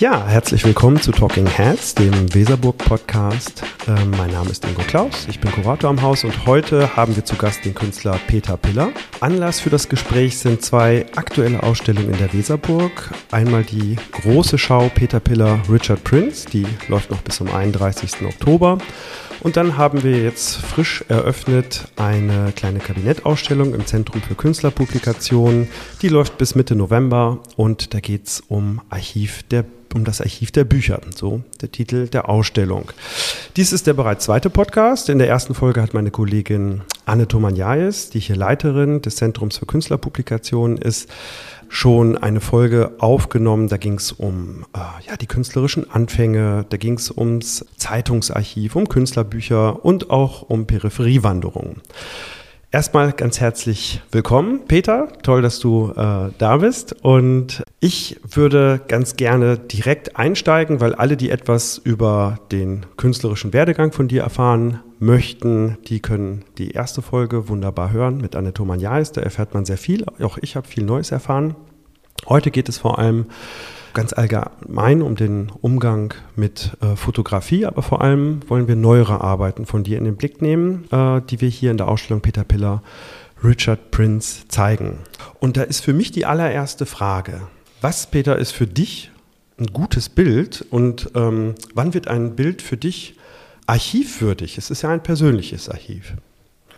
Ja, herzlich willkommen zu Talking Heads, dem Weserburg-Podcast. Ähm, mein Name ist Ingo Klaus, ich bin Kurator am Haus und heute haben wir zu Gast den Künstler Peter Piller. Anlass für das Gespräch sind zwei aktuelle Ausstellungen in der Weserburg. Einmal die große Schau Peter Piller Richard Prince, die läuft noch bis zum 31. Oktober. Und dann haben wir jetzt frisch eröffnet eine kleine Kabinettausstellung im Zentrum für Künstlerpublikationen. Die läuft bis Mitte November und da geht es um Archiv der um das Archiv der Bücher, so der Titel der Ausstellung. Dies ist der bereits zweite Podcast. In der ersten Folge hat meine Kollegin Anne Tomanjais, die hier Leiterin des Zentrums für Künstlerpublikationen ist, schon eine Folge aufgenommen. Da ging es um äh, ja, die künstlerischen Anfänge, da ging es ums Zeitungsarchiv, um Künstlerbücher und auch um Peripheriewanderungen. Erstmal ganz herzlich willkommen, Peter. Toll, dass du äh, da bist. Und ich würde ganz gerne direkt einsteigen, weil alle, die etwas über den künstlerischen Werdegang von dir erfahren möchten, die können die erste Folge wunderbar hören mit Annette Maniais. Da erfährt man sehr viel. Auch ich habe viel Neues erfahren. Heute geht es vor allem ganz allgemein um den Umgang mit äh, Fotografie, aber vor allem wollen wir neuere Arbeiten von dir in den Blick nehmen, äh, die wir hier in der Ausstellung Peter Piller Richard Prince zeigen. Und da ist für mich die allererste Frage, was, Peter, ist für dich ein gutes Bild und ähm, wann wird ein Bild für dich archivwürdig? Es ist ja ein persönliches Archiv.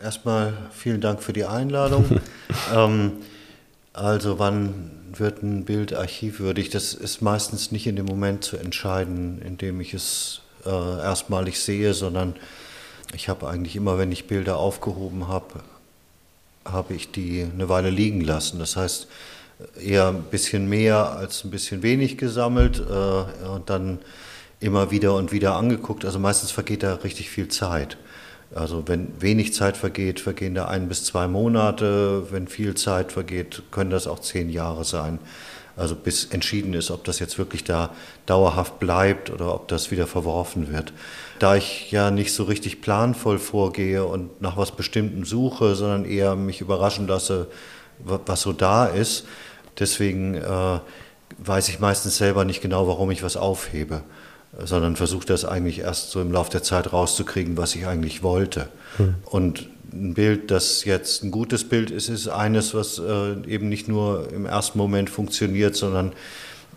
Erstmal vielen Dank für die Einladung. ähm, also wann wird ein Bild archivwürdig? Das ist meistens nicht in dem Moment zu entscheiden, in dem ich es äh, erstmalig sehe, sondern ich habe eigentlich immer, wenn ich Bilder aufgehoben habe, habe ich die eine Weile liegen lassen. Das heißt, eher ein bisschen mehr als ein bisschen wenig gesammelt äh, und dann immer wieder und wieder angeguckt. Also meistens vergeht da richtig viel Zeit. Also wenn wenig Zeit vergeht, vergehen da ein bis zwei Monate. Wenn viel Zeit vergeht, können das auch zehn Jahre sein. Also bis entschieden ist, ob das jetzt wirklich da dauerhaft bleibt oder ob das wieder verworfen wird. Da ich ja nicht so richtig planvoll vorgehe und nach was Bestimmtem suche, sondern eher mich überraschen lasse, was so da ist, deswegen äh, weiß ich meistens selber nicht genau, warum ich was aufhebe sondern versuche das eigentlich erst so im Laufe der Zeit rauszukriegen, was ich eigentlich wollte. Mhm. Und ein Bild, das jetzt ein gutes Bild ist, ist eines, was äh, eben nicht nur im ersten Moment funktioniert, sondern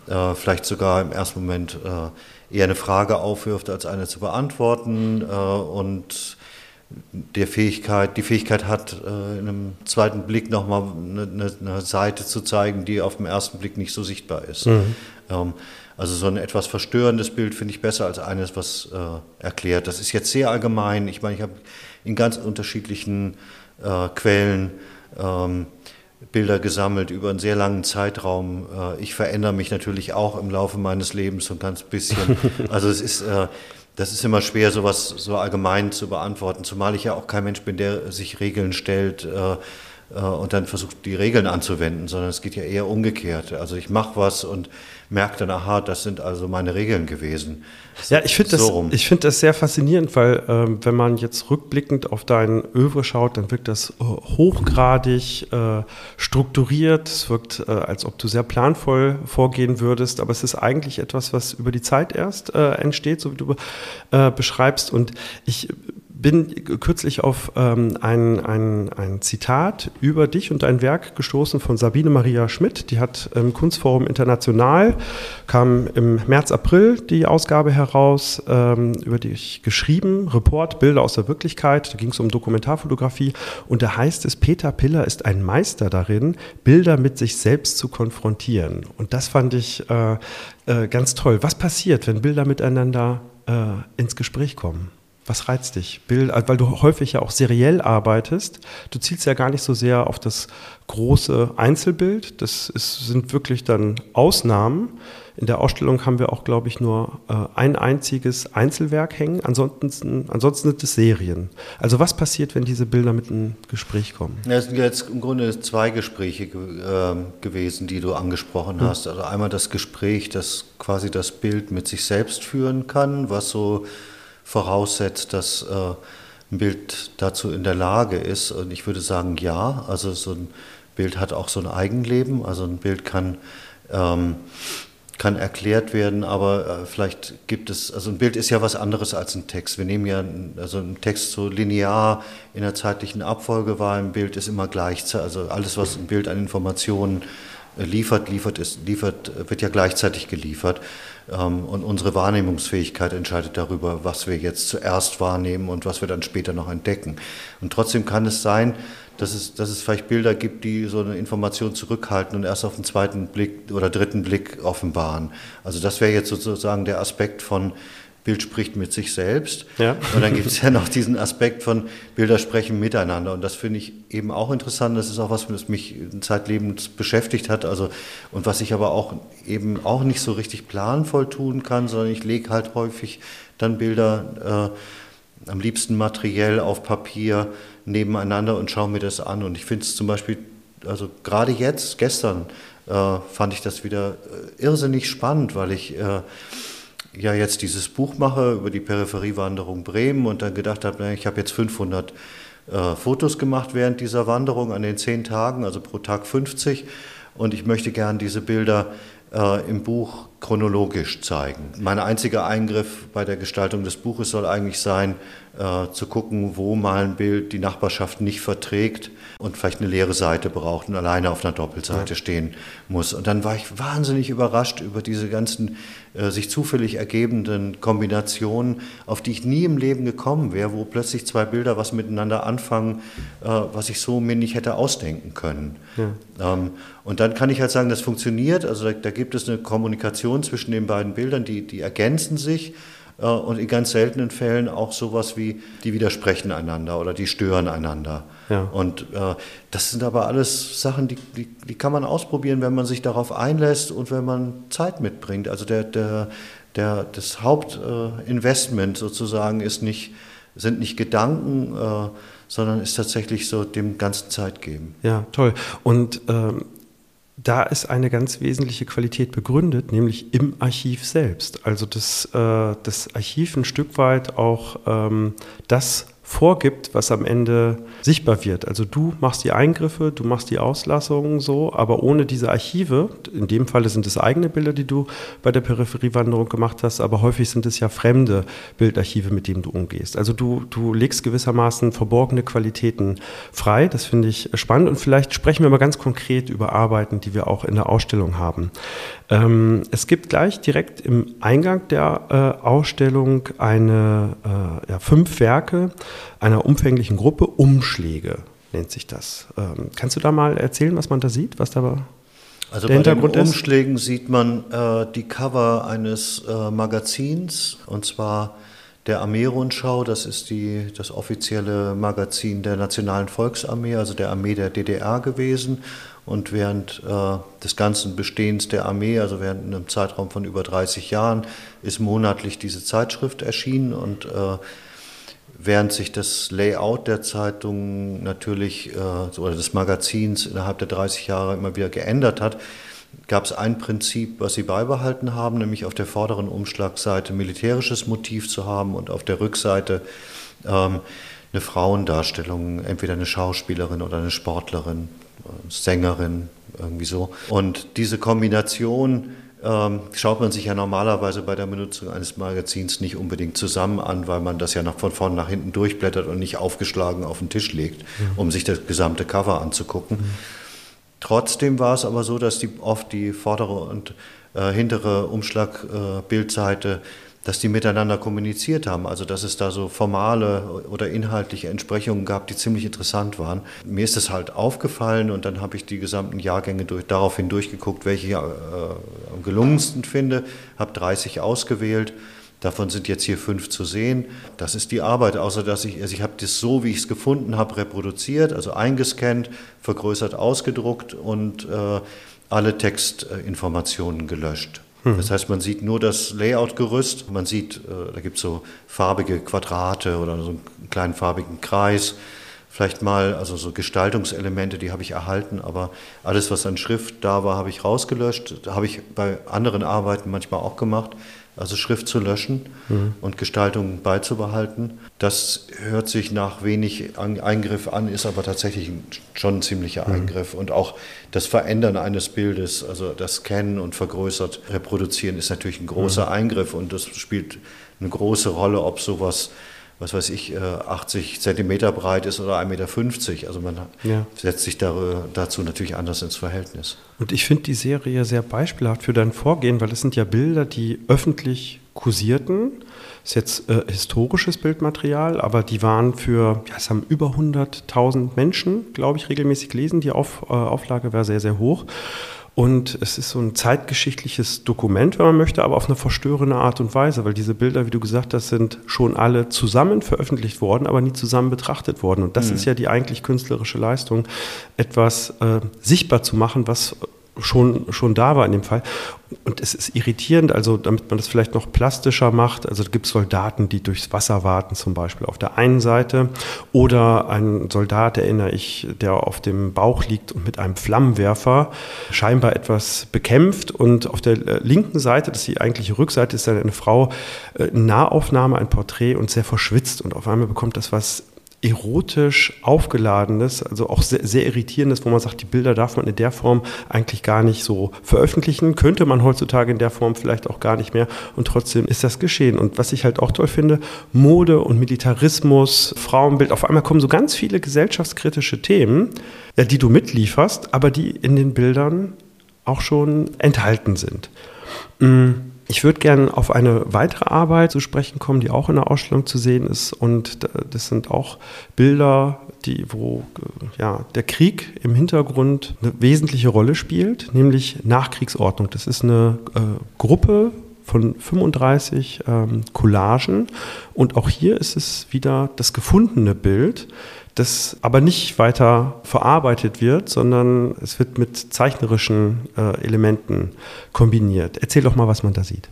äh, vielleicht sogar im ersten Moment äh, eher eine Frage aufwirft, als eine zu beantworten äh, und der Fähigkeit, die Fähigkeit hat, äh, in einem zweiten Blick nochmal eine, eine Seite zu zeigen, die auf den ersten Blick nicht so sichtbar ist. Mhm. Ähm, also so ein etwas verstörendes Bild finde ich besser als eines, was äh, erklärt. Das ist jetzt sehr allgemein. Ich meine, ich habe in ganz unterschiedlichen äh, Quellen ähm, Bilder gesammelt über einen sehr langen Zeitraum. Ich verändere mich natürlich auch im Laufe meines Lebens so ein ganz bisschen. Also es ist, das ist immer schwer, sowas so allgemein zu beantworten, zumal ich ja auch kein Mensch bin, der sich Regeln stellt äh, äh, und dann versucht, die Regeln anzuwenden, sondern es geht ja eher umgekehrt. Also ich mache was und merke dann, aha, das sind also meine Regeln gewesen. Ja, ich finde so das, find das sehr faszinierend, weil ähm, wenn man jetzt rückblickend auf dein Övre schaut, dann wirkt das äh, hochgradig äh, strukturiert. Es wirkt, äh, als ob du sehr planvoll vorgehen würdest, aber es ist eigentlich etwas, was über die Zeit erst äh, entsteht, so wie du äh, beschreibst. Und ich bin kürzlich auf ähm, ein, ein, ein Zitat über dich und dein Werk gestoßen von Sabine Maria Schmidt. Die hat im Kunstforum International, kam im März, April die Ausgabe heraus, ähm, über dich geschrieben, Report, Bilder aus der Wirklichkeit. Da ging es um Dokumentarfotografie. Und da heißt es, Peter Piller ist ein Meister darin, Bilder mit sich selbst zu konfrontieren. Und das fand ich äh, äh, ganz toll. Was passiert, wenn Bilder miteinander äh, ins Gespräch kommen? Was reizt dich? Bild, äh, weil du häufig ja auch seriell arbeitest. Du zielst ja gar nicht so sehr auf das große Einzelbild. Das ist, sind wirklich dann Ausnahmen. In der Ausstellung haben wir auch, glaube ich, nur äh, ein einziges Einzelwerk hängen. Ansonsten, ansonsten sind es Serien. Also was passiert, wenn diese Bilder mit einem Gespräch kommen? Ja, es sind jetzt im Grunde zwei Gespräche äh, gewesen, die du angesprochen hm. hast. Also einmal das Gespräch, das quasi das Bild mit sich selbst führen kann, was so voraussetzt, dass äh, ein Bild dazu in der Lage ist. Und ich würde sagen, ja. Also so ein Bild hat auch so ein Eigenleben. Also ein Bild kann ähm, kann erklärt werden, aber äh, vielleicht gibt es, also ein Bild ist ja was anderes als ein Text. Wir nehmen ja, also ein Text so linear in der zeitlichen Abfolge war, ein Bild ist immer gleichzeitig, also alles, was ein Bild an Informationen liefert, liefert, ist, liefert, wird ja gleichzeitig geliefert. Ähm, und unsere Wahrnehmungsfähigkeit entscheidet darüber, was wir jetzt zuerst wahrnehmen und was wir dann später noch entdecken. Und trotzdem kann es sein, dass es, dass es vielleicht Bilder gibt, die so eine Information zurückhalten und erst auf den zweiten Blick oder dritten Blick offenbaren. Also das wäre jetzt sozusagen der Aspekt von Bild spricht mit sich selbst. Ja. Und dann gibt es ja noch diesen Aspekt von Bilder sprechen miteinander. Und das finde ich eben auch interessant. Das ist auch was, was mich zeitlebens beschäftigt hat. Also, und was ich aber auch eben auch nicht so richtig planvoll tun kann, sondern ich lege halt häufig dann Bilder äh, am liebsten materiell auf Papier nebeneinander und schaue mir das an. Und ich finde es zum Beispiel, also gerade jetzt, gestern, äh, fand ich das wieder äh, irrsinnig spannend, weil ich äh, ja jetzt dieses Buch mache über die Peripheriewanderung Bremen und dann gedacht habe, ich habe jetzt 500 äh, Fotos gemacht während dieser Wanderung an den zehn Tagen, also pro Tag 50. Und ich möchte gern diese Bilder äh, im Buch chronologisch zeigen. Mein einziger Eingriff bei der Gestaltung des Buches soll eigentlich sein, äh, zu gucken, wo mal ein Bild die Nachbarschaft nicht verträgt und vielleicht eine leere Seite braucht und alleine auf einer Doppelseite ja. stehen muss. Und dann war ich wahnsinnig überrascht über diese ganzen äh, sich zufällig ergebenden Kombinationen, auf die ich nie im Leben gekommen wäre, wo plötzlich zwei Bilder was miteinander anfangen, äh, was ich so mir nicht hätte ausdenken können. Ja. Ähm, und dann kann ich halt sagen, das funktioniert. Also da, da gibt es eine Kommunikation zwischen den beiden Bildern, die, die ergänzen sich. Äh, und in ganz seltenen Fällen auch sowas wie, die widersprechen einander oder die stören einander. Ja. Und äh, das sind aber alles Sachen, die, die, die, kann man ausprobieren, wenn man sich darauf einlässt und wenn man Zeit mitbringt. Also der, der, der, das Hauptinvestment äh, sozusagen ist nicht, sind nicht Gedanken, äh, sondern ist tatsächlich so dem ganzen Zeit geben. Ja, toll. Und ähm da ist eine ganz wesentliche Qualität begründet, nämlich im Archiv selbst. Also dass äh, das Archiv ein Stück weit auch ähm, das vorgibt, was am Ende sichtbar wird. Also du machst die Eingriffe, du machst die Auslassungen so, aber ohne diese Archive, in dem Falle sind es eigene Bilder, die du bei der Peripheriewanderung gemacht hast, aber häufig sind es ja fremde Bildarchive, mit denen du umgehst. Also du, du legst gewissermaßen verborgene Qualitäten frei, das finde ich spannend und vielleicht sprechen wir mal ganz konkret über Arbeiten, die wir auch in der Ausstellung haben. Ähm, es gibt gleich direkt im Eingang der äh, Ausstellung eine, äh, ja, fünf Werke einer umfänglichen Gruppe, Umschläge nennt sich das. Ähm, kannst du da mal erzählen, was man da sieht, was da also der bei den Umschlägen ist? sieht man äh, die Cover eines äh, Magazins und zwar der Armee-Rundschau, das ist die, das offizielle Magazin der Nationalen Volksarmee, also der Armee der DDR gewesen. Und während äh, des ganzen Bestehens der Armee, also während einem Zeitraum von über 30 Jahren, ist monatlich diese Zeitschrift erschienen. Und äh, während sich das Layout der Zeitung natürlich äh, oder des Magazins innerhalb der 30 Jahre immer wieder geändert hat, gab es ein Prinzip, was sie beibehalten haben, nämlich auf der vorderen Umschlagseite militärisches Motiv zu haben und auf der Rückseite ähm, eine Frauendarstellung, entweder eine Schauspielerin oder eine Sportlerin Sängerin, irgendwie so. Und diese Kombination ähm, schaut man sich ja normalerweise bei der Benutzung eines Magazins nicht unbedingt zusammen an, weil man das ja nach, von vorn nach hinten durchblättert und nicht aufgeschlagen auf den Tisch legt, mhm. um sich das gesamte Cover anzugucken. Mhm. Trotzdem war es aber so, dass die, oft die vordere und äh, hintere Umschlagbildseite äh, dass die miteinander kommuniziert haben. Also dass es da so formale oder inhaltliche Entsprechungen gab, die ziemlich interessant waren. Mir ist es halt aufgefallen und dann habe ich die gesamten Jahrgänge durch, daraufhin durchgeguckt, welche ich äh, am gelungensten finde, habe 30 ausgewählt. Davon sind jetzt hier fünf zu sehen. Das ist die Arbeit, außer dass ich, also ich habe das so, wie ich es gefunden habe, reproduziert, also eingescannt, vergrößert, ausgedruckt und äh, alle Textinformationen gelöscht. Mhm. Das heißt, man sieht nur das Layout-Gerüst, man sieht, äh, da gibt es so farbige Quadrate oder so einen kleinen farbigen Kreis vielleicht mal, also so Gestaltungselemente, die habe ich erhalten, aber alles, was an Schrift da war, habe ich rausgelöscht. Habe ich bei anderen Arbeiten manchmal auch gemacht also Schrift zu löschen mhm. und Gestaltung beizubehalten. Das hört sich nach wenig Eingriff an, ist aber tatsächlich schon ein ziemlicher mhm. Eingriff. Und auch das Verändern eines Bildes, also das Scannen und vergrößert reproduzieren, ist natürlich ein großer mhm. Eingriff und das spielt eine große Rolle, ob sowas was weiß ich, 80 äh, Zentimeter breit ist oder 1,50 Meter. Also man ja. setzt sich dazu natürlich anders ins Verhältnis. Und ich finde die Serie sehr beispielhaft für dein Vorgehen, weil es sind ja Bilder, die öffentlich kursierten. Das ist jetzt äh, historisches Bildmaterial, aber die waren für, ja, es haben über 100.000 Menschen, glaube ich, regelmäßig gelesen. Die Auf, äh, Auflage war sehr, sehr hoch. Und es ist so ein zeitgeschichtliches Dokument, wenn man möchte, aber auf eine verstörende Art und Weise, weil diese Bilder, wie du gesagt hast, sind schon alle zusammen veröffentlicht worden, aber nie zusammen betrachtet worden. Und das mhm. ist ja die eigentlich künstlerische Leistung, etwas äh, sichtbar zu machen, was schon, schon da war in dem Fall. Und es ist irritierend, also damit man das vielleicht noch plastischer macht. Also es gibt Soldaten, die durchs Wasser warten, zum Beispiel auf der einen Seite. Oder ein Soldat, erinnere ich, der auf dem Bauch liegt und mit einem Flammenwerfer scheinbar etwas bekämpft. Und auf der äh, linken Seite, das ist die eigentliche Rückseite, ist dann eine Frau, äh, Nahaufnahme, ein Porträt und sehr verschwitzt. Und auf einmal bekommt das was erotisch aufgeladenes, also auch sehr, sehr, irritierendes, wo man sagt, die Bilder darf man in der Form eigentlich gar nicht so veröffentlichen, könnte man heutzutage in der Form vielleicht auch gar nicht mehr und trotzdem ist das geschehen. Und was ich halt auch toll finde, Mode und Militarismus, Frauenbild, auf einmal kommen so ganz viele gesellschaftskritische Themen, die du mitlieferst, aber die in den Bildern auch schon enthalten sind. Mhm. Ich würde gerne auf eine weitere Arbeit zu sprechen kommen, die auch in der Ausstellung zu sehen ist. Und das sind auch Bilder, die, wo ja, der Krieg im Hintergrund eine wesentliche Rolle spielt, nämlich Nachkriegsordnung. Das ist eine äh, Gruppe von 35 ähm, Collagen. Und auch hier ist es wieder das gefundene Bild, das aber nicht weiter verarbeitet wird, sondern es wird mit zeichnerischen äh, Elementen kombiniert. Erzähl doch mal, was man da sieht.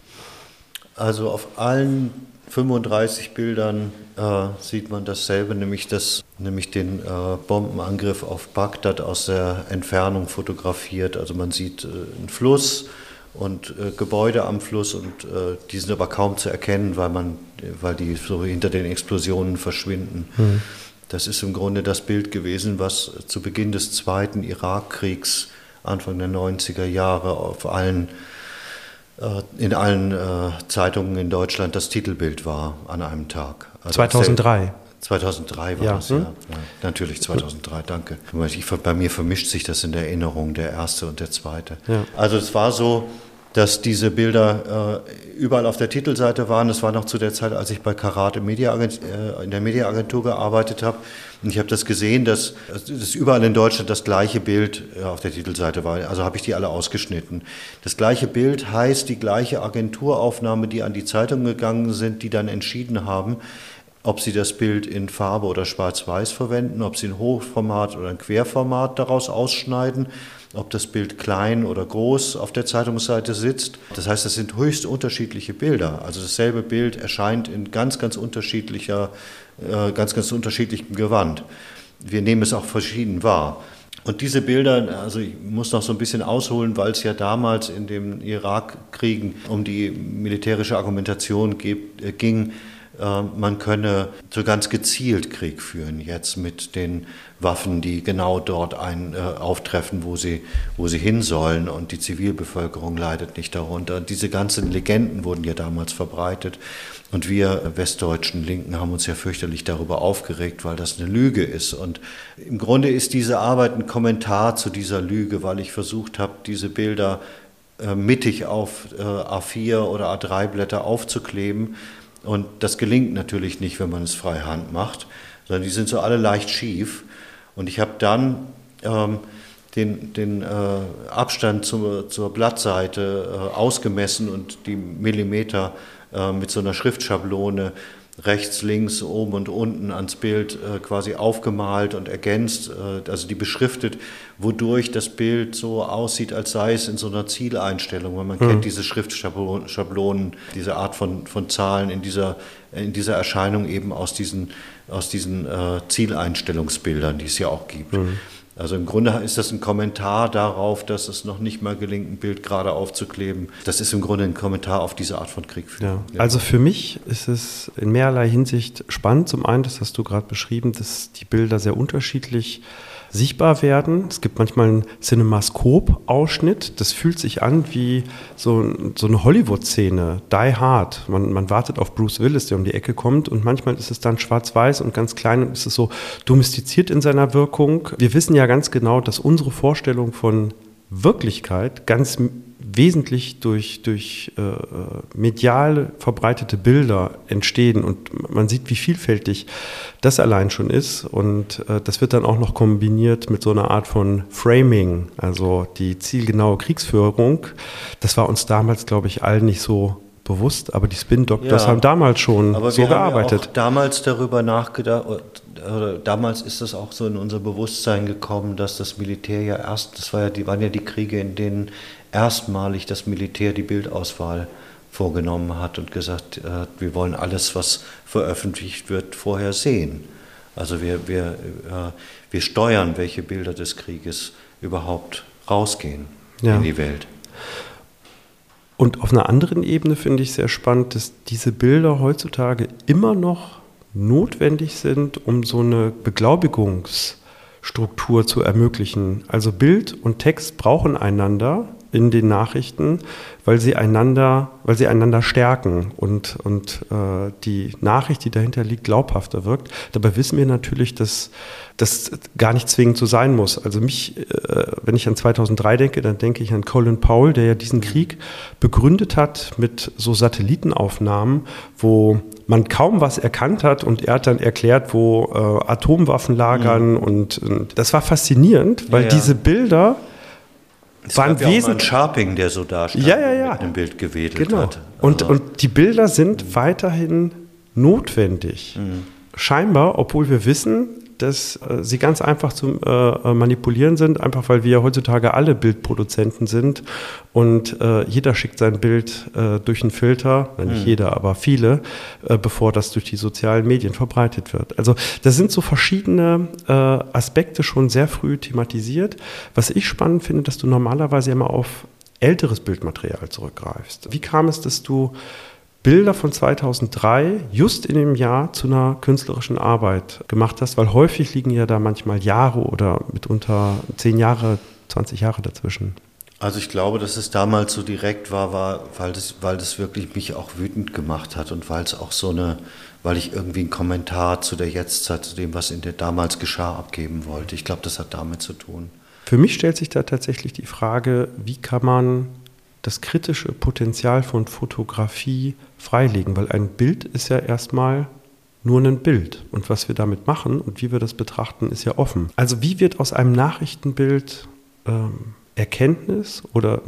Also auf allen 35 Bildern äh, sieht man dasselbe, nämlich, das, nämlich den äh, Bombenangriff auf Bagdad aus der Entfernung fotografiert. Also man sieht äh, einen Fluss und äh, Gebäude am Fluss und äh, die sind aber kaum zu erkennen, weil, man, weil die so hinter den Explosionen verschwinden. Mhm. Das ist im Grunde das Bild gewesen, was zu Beginn des Zweiten Irakkriegs, Anfang der 90er Jahre, auf allen, äh, in allen äh, Zeitungen in Deutschland das Titelbild war an einem Tag. Also 2003. 2003 war ja. das, hm? ja. ja. Natürlich 2003, danke. Ich, bei mir vermischt sich das in der Erinnerung, der erste und der zweite. Ja. Also es war so, dass diese Bilder äh, überall auf der Titelseite waren. Das war noch zu der Zeit, als ich bei Karat Media äh, in der Mediaagentur gearbeitet habe. Und ich habe das gesehen, dass, dass überall in Deutschland das gleiche Bild äh, auf der Titelseite war. Also habe ich die alle ausgeschnitten. Das gleiche Bild heißt die gleiche Agenturaufnahme, die an die Zeitung gegangen sind, die dann entschieden haben, ob sie das Bild in Farbe oder Schwarz-Weiß verwenden, ob sie ein Hochformat oder ein Querformat daraus ausschneiden ob das Bild klein oder groß auf der Zeitungsseite sitzt. Das heißt, das sind höchst unterschiedliche Bilder. Also dasselbe Bild erscheint in ganz, ganz unterschiedlicher, äh, ganz, ganz unterschiedlichem Gewand. Wir nehmen es auch verschieden wahr. Und diese Bilder, also ich muss noch so ein bisschen ausholen, weil es ja damals in den Irakkriegen um die militärische Argumentation äh, ging, man könne so ganz gezielt Krieg führen, jetzt mit den Waffen, die genau dort ein, äh, auftreffen, wo sie, wo sie hin sollen und die Zivilbevölkerung leidet nicht darunter. Diese ganzen Legenden wurden ja damals verbreitet und wir westdeutschen Linken haben uns ja fürchterlich darüber aufgeregt, weil das eine Lüge ist. Und im Grunde ist diese Arbeit ein Kommentar zu dieser Lüge, weil ich versucht habe, diese Bilder äh, mittig auf äh, A4 oder A3 Blätter aufzukleben und das gelingt natürlich nicht, wenn man es freihand macht, sondern die sind so alle leicht schief. Und ich habe dann ähm, den, den äh, Abstand zur, zur Blattseite äh, ausgemessen und die Millimeter äh, mit so einer Schriftschablone rechts, links, oben und unten ans Bild äh, quasi aufgemalt und ergänzt, äh, also die beschriftet, wodurch das Bild so aussieht, als sei es in so einer Zieleinstellung. Weil man mhm. kennt diese Schriftschablonen, diese Art von, von Zahlen in dieser, in dieser Erscheinung eben aus diesen, aus diesen äh, Zieleinstellungsbildern, die es ja auch gibt. Mhm. Also im Grunde ist das ein Kommentar darauf, dass es noch nicht mal gelingt, ein Bild gerade aufzukleben. Das ist im Grunde ein Kommentar auf diese Art von Krieg. Ja. Also für mich ist es in mehrerlei Hinsicht spannend. Zum einen, das hast du gerade beschrieben, dass die Bilder sehr unterschiedlich sind sichtbar werden. Es gibt manchmal einen Cinemaskop-Ausschnitt. Das fühlt sich an wie so, so eine Hollywood-Szene, Die Hard. Man, man, wartet auf Bruce Willis, der um die Ecke kommt und manchmal ist es dann schwarz-weiß und ganz klein und ist es so domestiziert in seiner Wirkung. Wir wissen ja ganz genau, dass unsere Vorstellung von Wirklichkeit ganz wesentlich durch, durch äh, medial verbreitete Bilder entstehen und man sieht, wie vielfältig das allein schon ist und äh, das wird dann auch noch kombiniert mit so einer Art von Framing, also die zielgenaue Kriegsführung. Das war uns damals, glaube ich, allen nicht so bewusst, aber die Spin-Doctors ja, haben damals schon aber so wir gearbeitet. Haben ja damals darüber nachgedacht, oder damals ist es auch so in unser Bewusstsein gekommen, dass das Militär ja erst, das war ja, die waren ja die Kriege, in denen erstmalig das Militär die Bildauswahl vorgenommen hat und gesagt, äh, wir wollen alles, was veröffentlicht wird, vorher sehen. Also wir, wir, äh, wir steuern, welche Bilder des Krieges überhaupt rausgehen ja. in die Welt. Und auf einer anderen Ebene finde ich sehr spannend, dass diese Bilder heutzutage immer noch notwendig sind, um so eine Beglaubigungsstruktur zu ermöglichen. Also Bild und Text brauchen einander in den Nachrichten, weil sie einander, weil sie einander stärken und, und äh, die Nachricht, die dahinter liegt, glaubhafter wirkt. Dabei wissen wir natürlich, dass das gar nicht zwingend so sein muss. Also mich, äh, wenn ich an 2003 denke, dann denke ich an Colin Powell, der ja diesen Krieg begründet hat mit so Satellitenaufnahmen, wo man kaum was erkannt hat und er hat dann erklärt, wo äh, Atomwaffen lagern mhm. und, und, das war faszinierend, weil ja, ja. diese Bilder es waren gab ja Sharping, der so da stand ja, ja, ja. mit einem Bild gewedelt genau. hat. Und, also und die Bilder sind weiterhin notwendig. Mhm. Scheinbar, obwohl wir wissen, dass äh, sie ganz einfach zu äh, äh, manipulieren sind, einfach weil wir heutzutage alle Bildproduzenten sind und äh, jeder schickt sein Bild äh, durch einen Filter, mhm. nicht jeder, aber viele, bevor das durch die sozialen Medien verbreitet wird. Also da sind so verschiedene Aspekte schon sehr früh thematisiert. Was ich spannend finde, dass du normalerweise immer auf älteres Bildmaterial zurückgreifst. Wie kam es, dass du Bilder von 2003 just in dem Jahr zu einer künstlerischen Arbeit gemacht hast, weil häufig liegen ja da manchmal Jahre oder mitunter zehn Jahre, 20 Jahre dazwischen. Also ich glaube, dass es damals so direkt war, war weil, das, weil das wirklich mich auch wütend gemacht hat und weil es auch so eine, weil ich irgendwie einen Kommentar zu der Jetztzeit, zu dem, was in der damals geschah, abgeben wollte. Ich glaube, das hat damit zu tun. Für mich stellt sich da tatsächlich die Frage, wie kann man das kritische Potenzial von Fotografie freilegen, weil ein Bild ist ja erstmal nur ein Bild. Und was wir damit machen und wie wir das betrachten, ist ja offen. Also wie wird aus einem Nachrichtenbild ähm, Erkenntnis oder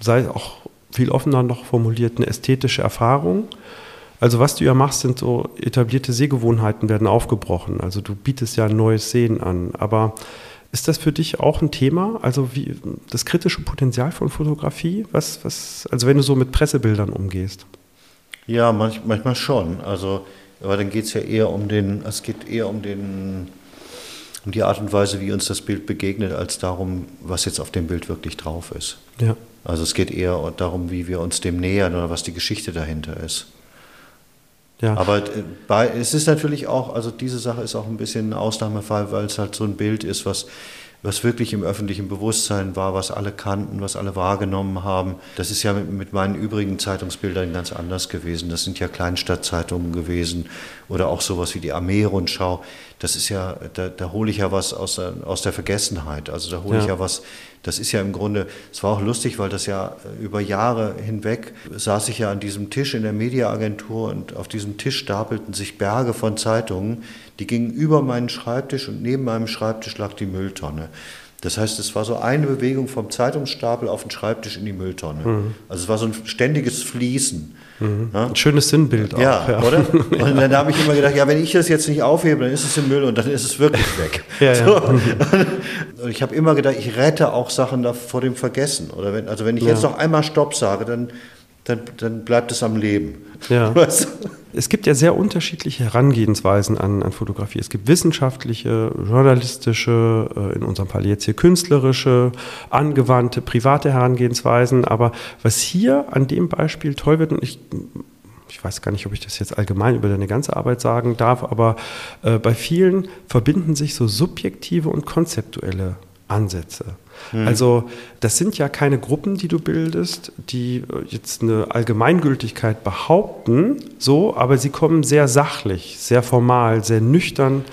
sei auch viel offener noch formuliert eine ästhetische Erfahrung? Also was du ja machst, sind so etablierte Sehgewohnheiten werden aufgebrochen. Also du bietest ja ein neues Sehen an. Aber ist das für dich auch ein Thema? Also wie das kritische Potenzial von Fotografie? Was, was, also wenn du so mit Pressebildern umgehst? Ja, manch, manchmal schon. Also, aber dann geht es ja eher um den, es geht eher um den, um die Art und Weise, wie uns das Bild begegnet, als darum, was jetzt auf dem Bild wirklich drauf ist. Ja. Also es geht eher darum, wie wir uns dem nähern oder was die Geschichte dahinter ist. Ja. Aber äh, bei, es ist natürlich auch, also diese Sache ist auch ein bisschen ein Ausnahmefall, weil es halt so ein Bild ist, was, was wirklich im öffentlichen Bewusstsein war, was alle kannten, was alle wahrgenommen haben. Das ist ja mit, mit meinen übrigen Zeitungsbildern ganz anders gewesen. Das sind ja Kleinstadtzeitungen gewesen oder auch sowas wie die Armee-Rundschau. Das ist ja, da, da hole ich ja was aus, aus der Vergessenheit. Also da hole ja. ich ja was das ist ja im Grunde, es war auch lustig, weil das ja über Jahre hinweg saß ich ja an diesem Tisch in der Mediaagentur und auf diesem Tisch stapelten sich Berge von Zeitungen, die gingen über meinen Schreibtisch und neben meinem Schreibtisch lag die Mülltonne. Das heißt, es war so eine Bewegung vom Zeitungsstapel auf den Schreibtisch in die Mülltonne. Mhm. Also es war so ein ständiges Fließen. Mhm. Ja? Ein schönes Sinnbild auch. Ja, ja. oder? Und dann habe ich immer gedacht, ja, wenn ich das jetzt nicht aufhebe, dann ist es im Müll und dann ist es wirklich weg. so. Und ich habe immer gedacht, ich rette auch Sachen da vor dem Vergessen. Oder wenn, also wenn ich jetzt noch einmal Stopp sage, dann dann, dann bleibt es am Leben. Ja. Weißt Es gibt ja sehr unterschiedliche Herangehensweisen an, an Fotografie. Es gibt wissenschaftliche, journalistische, äh, in unserem Fall jetzt hier künstlerische, angewandte, private Herangehensweisen. Aber was hier an dem Beispiel toll wird, und ich ich weiß gar nicht, ob ich das jetzt allgemein über deine ganze Arbeit sagen darf, aber äh, bei vielen verbinden sich so subjektive und konzeptuelle Ansätze. Mhm. Also das sind ja keine Gruppen, die du bildest, die äh, jetzt eine Allgemeingültigkeit behaupten, so, aber sie kommen sehr sachlich, sehr formal, sehr nüchtern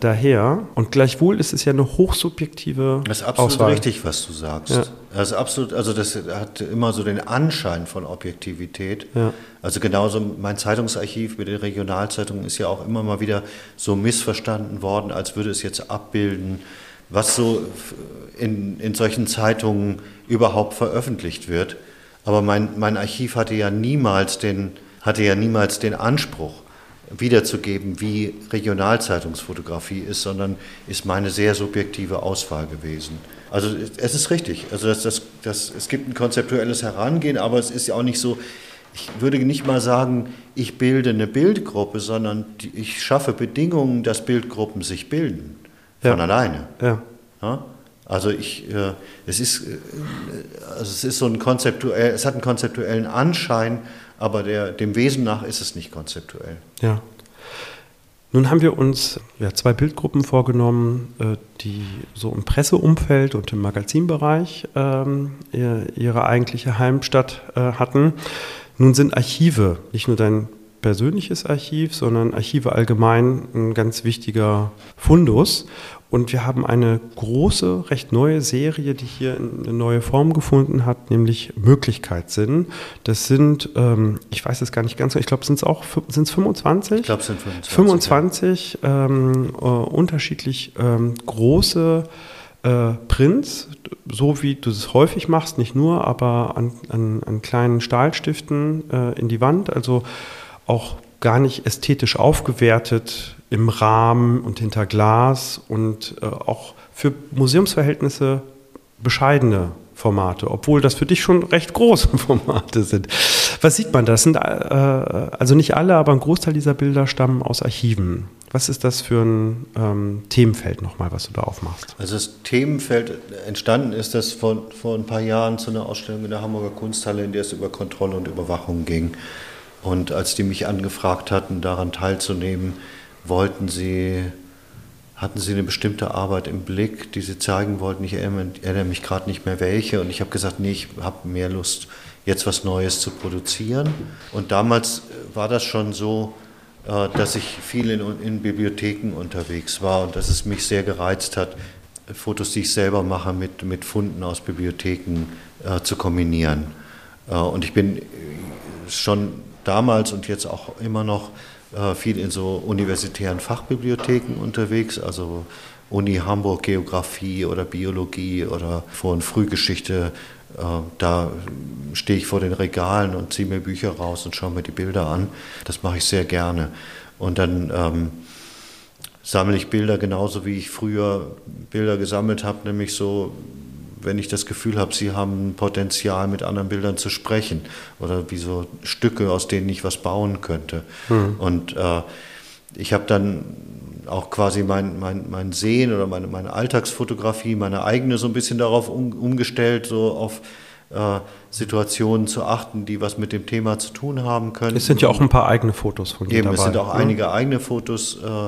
daher. Und gleichwohl ist es ja eine hochsubjektive Das ist absolut Auswahl. richtig, was du sagst. Ja. Das ist absolut, also das hat immer so den Anschein von Objektivität. Ja. Also genauso mein Zeitungsarchiv mit den Regionalzeitungen ist ja auch immer mal wieder so missverstanden worden, als würde es jetzt abbilden, was so in, in solchen Zeitungen überhaupt veröffentlicht wird. Aber mein, mein Archiv hatte ja niemals den, hatte ja niemals den Anspruch, wiederzugeben, wie Regionalzeitungsfotografie ist, sondern ist meine sehr subjektive Auswahl gewesen. Also es ist richtig, also das, das, das, es gibt ein konzeptuelles Herangehen, aber es ist ja auch nicht so, ich würde nicht mal sagen, ich bilde eine Bildgruppe, sondern ich schaffe Bedingungen, dass Bildgruppen sich bilden von ja. alleine. Ja. ja. Also ich, äh, es ist, äh, also es ist so ein konzeptuell, es hat einen konzeptuellen Anschein, aber der, dem Wesen nach ist es nicht konzeptuell. Ja. Nun haben wir uns ja, zwei Bildgruppen vorgenommen, äh, die so im Presseumfeld und im Magazinbereich ähm, ihre eigentliche Heimstatt äh, hatten. Nun sind Archive nicht nur dein persönliches Archiv, sondern Archive allgemein ein ganz wichtiger Fundus. Und wir haben eine große, recht neue Serie, die hier eine neue Form gefunden hat, nämlich Möglichkeitssinn. Das sind, ähm, ich weiß es gar nicht ganz, ich glaube, sind es auch sind es 25? Ich glaube, es sind 25. 25 ja. ähm, äh, unterschiedlich ähm, große äh, Prints, so wie du es häufig machst, nicht nur, aber an, an, an kleinen Stahlstiften äh, in die Wand. Also auch gar nicht ästhetisch aufgewertet im Rahmen und hinter Glas und äh, auch für Museumsverhältnisse bescheidene Formate, obwohl das für dich schon recht große Formate sind. Was sieht man? Das sind äh, also nicht alle, aber ein Großteil dieser Bilder stammen aus Archiven. Was ist das für ein ähm, Themenfeld nochmal, was du da aufmachst? Also das Themenfeld entstanden ist das vor, vor ein paar Jahren zu einer Ausstellung in der Hamburger Kunsthalle, in der es über Kontrolle und Überwachung ging. Und als die mich angefragt hatten, daran teilzunehmen, wollten sie, hatten sie eine bestimmte Arbeit im Blick, die sie zeigen wollten. Ich erinnere mich gerade nicht mehr welche. Und ich habe gesagt, nee, ich habe mehr Lust, jetzt was Neues zu produzieren. Und damals war das schon so, äh, dass ich viel in, in Bibliotheken unterwegs war und dass es mich sehr gereizt hat, Fotos, die ich selber mache, mit, mit Funden aus Bibliotheken äh, zu kombinieren. Äh, und ich bin schon damals und jetzt auch immer noch äh, viel in so universitären Fachbibliotheken unterwegs, also Uni Hamburg Geografie oder Biologie oder und Frühgeschichte. Äh, da stehe ich vor den Regalen und ziehe mir Bücher raus und schaue mir die Bilder an. Das mache ich sehr gerne. Und dann ähm, sammle ich Bilder genauso wie ich früher Bilder gesammelt habe, nämlich so wenn ich das Gefühl habe, sie haben Potenzial, mit anderen Bildern zu sprechen oder wie so Stücke, aus denen ich was bauen könnte. Mhm. Und äh, ich habe dann auch quasi mein, mein, mein Sehen oder meine, meine Alltagsfotografie, meine eigene so ein bisschen darauf um, umgestellt, so auf äh, Situationen zu achten, die was mit dem Thema zu tun haben können. Es sind ja auch ein paar eigene Fotos von dir Eben, dabei. es sind auch ne? einige eigene Fotos äh,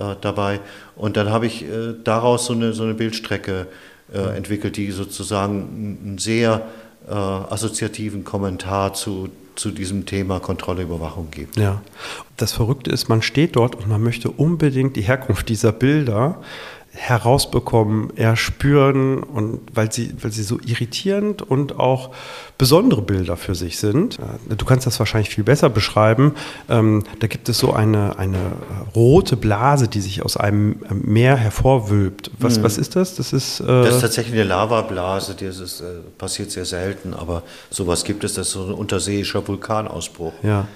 äh, dabei. Und dann habe ich äh, daraus so eine, so eine Bildstrecke äh, entwickelt, die sozusagen einen sehr äh, assoziativen Kommentar zu, zu diesem Thema Kontrolle, Überwachung gibt. Ja, das Verrückte ist, man steht dort und man möchte unbedingt die Herkunft dieser Bilder herausbekommen, erspüren und weil sie, weil sie so irritierend und auch besondere Bilder für sich sind. Äh, du kannst das wahrscheinlich viel besser beschreiben. Ähm, da gibt es so eine, eine rote Blase, die sich aus einem Meer hervorwölbt. Was, hm. was ist das? Das ist, äh das ist tatsächlich eine Lavablase, das ist, äh, passiert sehr selten, aber sowas gibt es, das ist so ein unterseeischer Vulkanausbruch. Ja.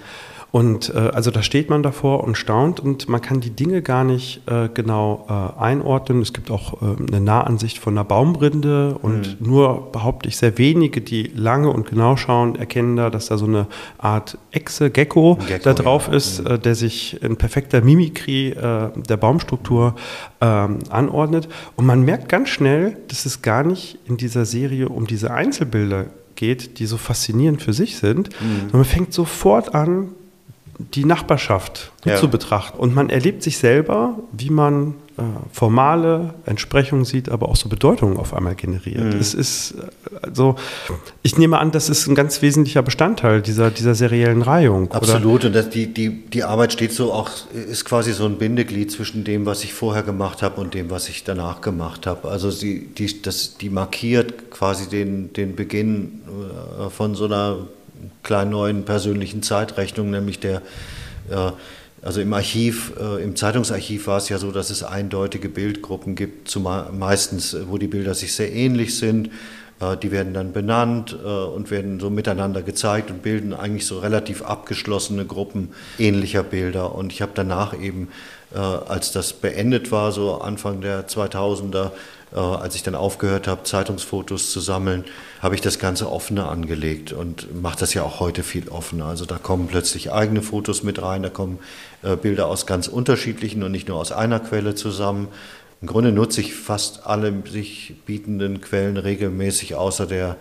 Und äh, also da steht man davor und staunt und man kann die Dinge gar nicht äh, genau äh, einordnen. Es gibt auch äh, eine Nahansicht von einer Baumrinde und mhm. nur behaupte ich sehr wenige, die lange und genau schauen, erkennen da, dass da so eine Art Echse, Gecko, Gecko da drauf ja. ist, mhm. der sich in perfekter Mimikrie äh, der Baumstruktur ähm, anordnet. Und man merkt ganz schnell, dass es gar nicht in dieser Serie um diese Einzelbilder geht, die so faszinierend für sich sind. Mhm. man fängt sofort an, die Nachbarschaft ja. zu betrachten. Und man erlebt sich selber, wie man äh, formale Entsprechungen sieht, aber auch so Bedeutungen auf einmal generiert. Mhm. Es ist also, ich nehme an, das ist ein ganz wesentlicher Bestandteil dieser, dieser seriellen Reihung. Absolut. Oder? Und das, die, die, die Arbeit steht so auch, ist quasi so ein Bindeglied zwischen dem, was ich vorher gemacht habe und dem, was ich danach gemacht habe. Also sie, die, das, die markiert quasi den, den Beginn äh, von so einer kleinen neuen persönlichen Zeitrechnung, nämlich der, äh, also im Archiv, äh, im Zeitungsarchiv war es ja so, dass es eindeutige Bildgruppen gibt, meistens, wo die Bilder sich sehr ähnlich sind. Äh, die werden dann benannt und werden so miteinander gezeigt und bilden eigentlich so relativ abgeschlossene Gruppen ähnlicher Bilder. Und ich habe danach eben, als das beendet war, so Anfang der 2000er, äh, als ich dann aufgehört habe, Zeitungsfotos zu sammeln, habe ich das Ganze offener angelegt und mache das ja auch heute viel offener. Also da kommen plötzlich eigene Fotos mit rein, da kommen äh, Bilder aus ganz unterschiedlichen und nicht nur aus einer Quelle zusammen. Im Grunde nutze ich fast alle sich bietenden Quellen regelmäßig, außer der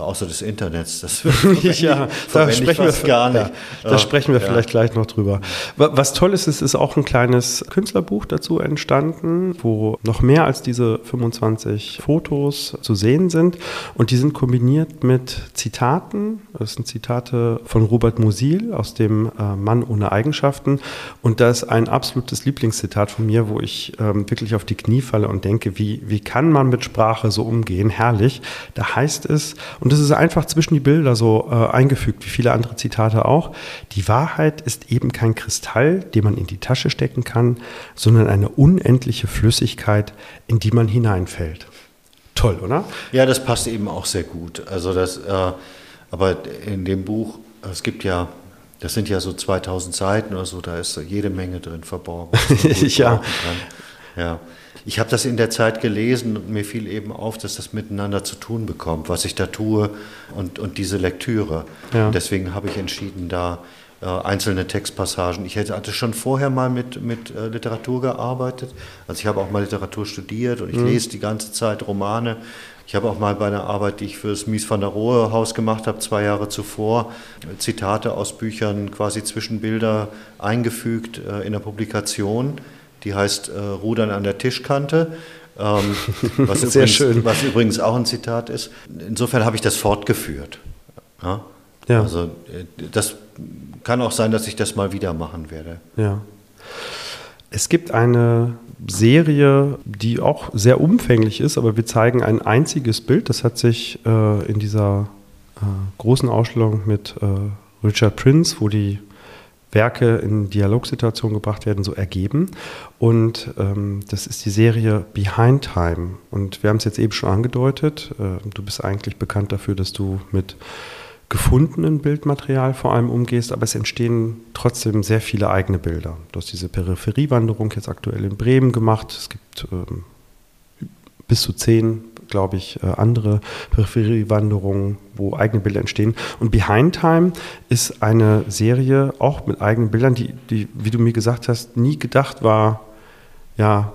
außer des Internets. Das ja, da sprechen wir gar nicht. Ja, da sprechen wir ja. vielleicht gleich noch drüber. Was toll ist, es ist auch ein kleines Künstlerbuch dazu entstanden, wo noch mehr als diese 25 Fotos zu sehen sind. Und die sind kombiniert mit Zitaten. Das sind Zitate von Robert Musil aus dem äh, Mann ohne Eigenschaften. Und da ist ein absolutes Lieblingszitat von mir, wo ich ähm, wirklich auf die Knie falle und denke, wie, wie kann man mit Sprache so umgehen? Herrlich. Da heißt es, und das ist einfach zwischen die Bilder so äh, eingefügt, wie viele andere Zitate auch. Die Wahrheit ist eben kein Kristall, den man in die Tasche stecken kann, sondern eine unendliche Flüssigkeit, in die man hineinfällt. Toll, oder? Ja, das passt eben auch sehr gut. Also das, äh, aber in dem Buch, es gibt ja das sind ja so 2000 Seiten oder so, da ist jede Menge drin verborgen. ja. Ja. Ich habe das in der Zeit gelesen und mir fiel eben auf, dass das miteinander zu tun bekommt, was ich da tue und, und diese Lektüre. Ja. Und deswegen habe ich entschieden, da äh, einzelne Textpassagen. Ich hatte schon vorher mal mit, mit äh, Literatur gearbeitet. Also ich habe auch mal Literatur studiert und ich mhm. lese die ganze Zeit Romane. Ich habe auch mal bei einer Arbeit, die ich für das Mies van der Rohe Haus gemacht habe, zwei Jahre zuvor, Zitate aus Büchern quasi zwischen Bilder eingefügt äh, in der Publikation die heißt äh, Rudern an der Tischkante. Ähm, was, Sehr übrigens, schön. was übrigens auch ein Zitat ist. Insofern habe ich das fortgeführt. Ja? ja. Also äh, das kann auch sein, dass ich das mal wieder machen werde. Ja. Es gibt eine Serie, die auch sehr umfänglich ist, aber wir zeigen ein einziges Bild. Das hat sich äh, in dieser äh, großen Ausstellung mit äh, Richard Prince, wo die Werke in Dialogsituationen gebracht werden, so ergeben. Und ähm, das ist die Serie Behind Time. Und wir haben es jetzt eben schon angedeutet. Äh, du bist eigentlich bekannt dafür, dass du mit gefundenen Bildmaterial vor allem umgehst, aber es entstehen trotzdem sehr viele eigene Bilder. Du hast diese Peripheriewanderung jetzt aktuell in Bremen gemacht. Es gibt ähm, bis zu zehn glaube ich, äh, andere Peripheriewanderungen, wo eigene Bilder entstehen. Und Behind Time ist eine Serie auch mit eigenen Bildern, die, die wie du mir gesagt hast, nie gedacht war, ja,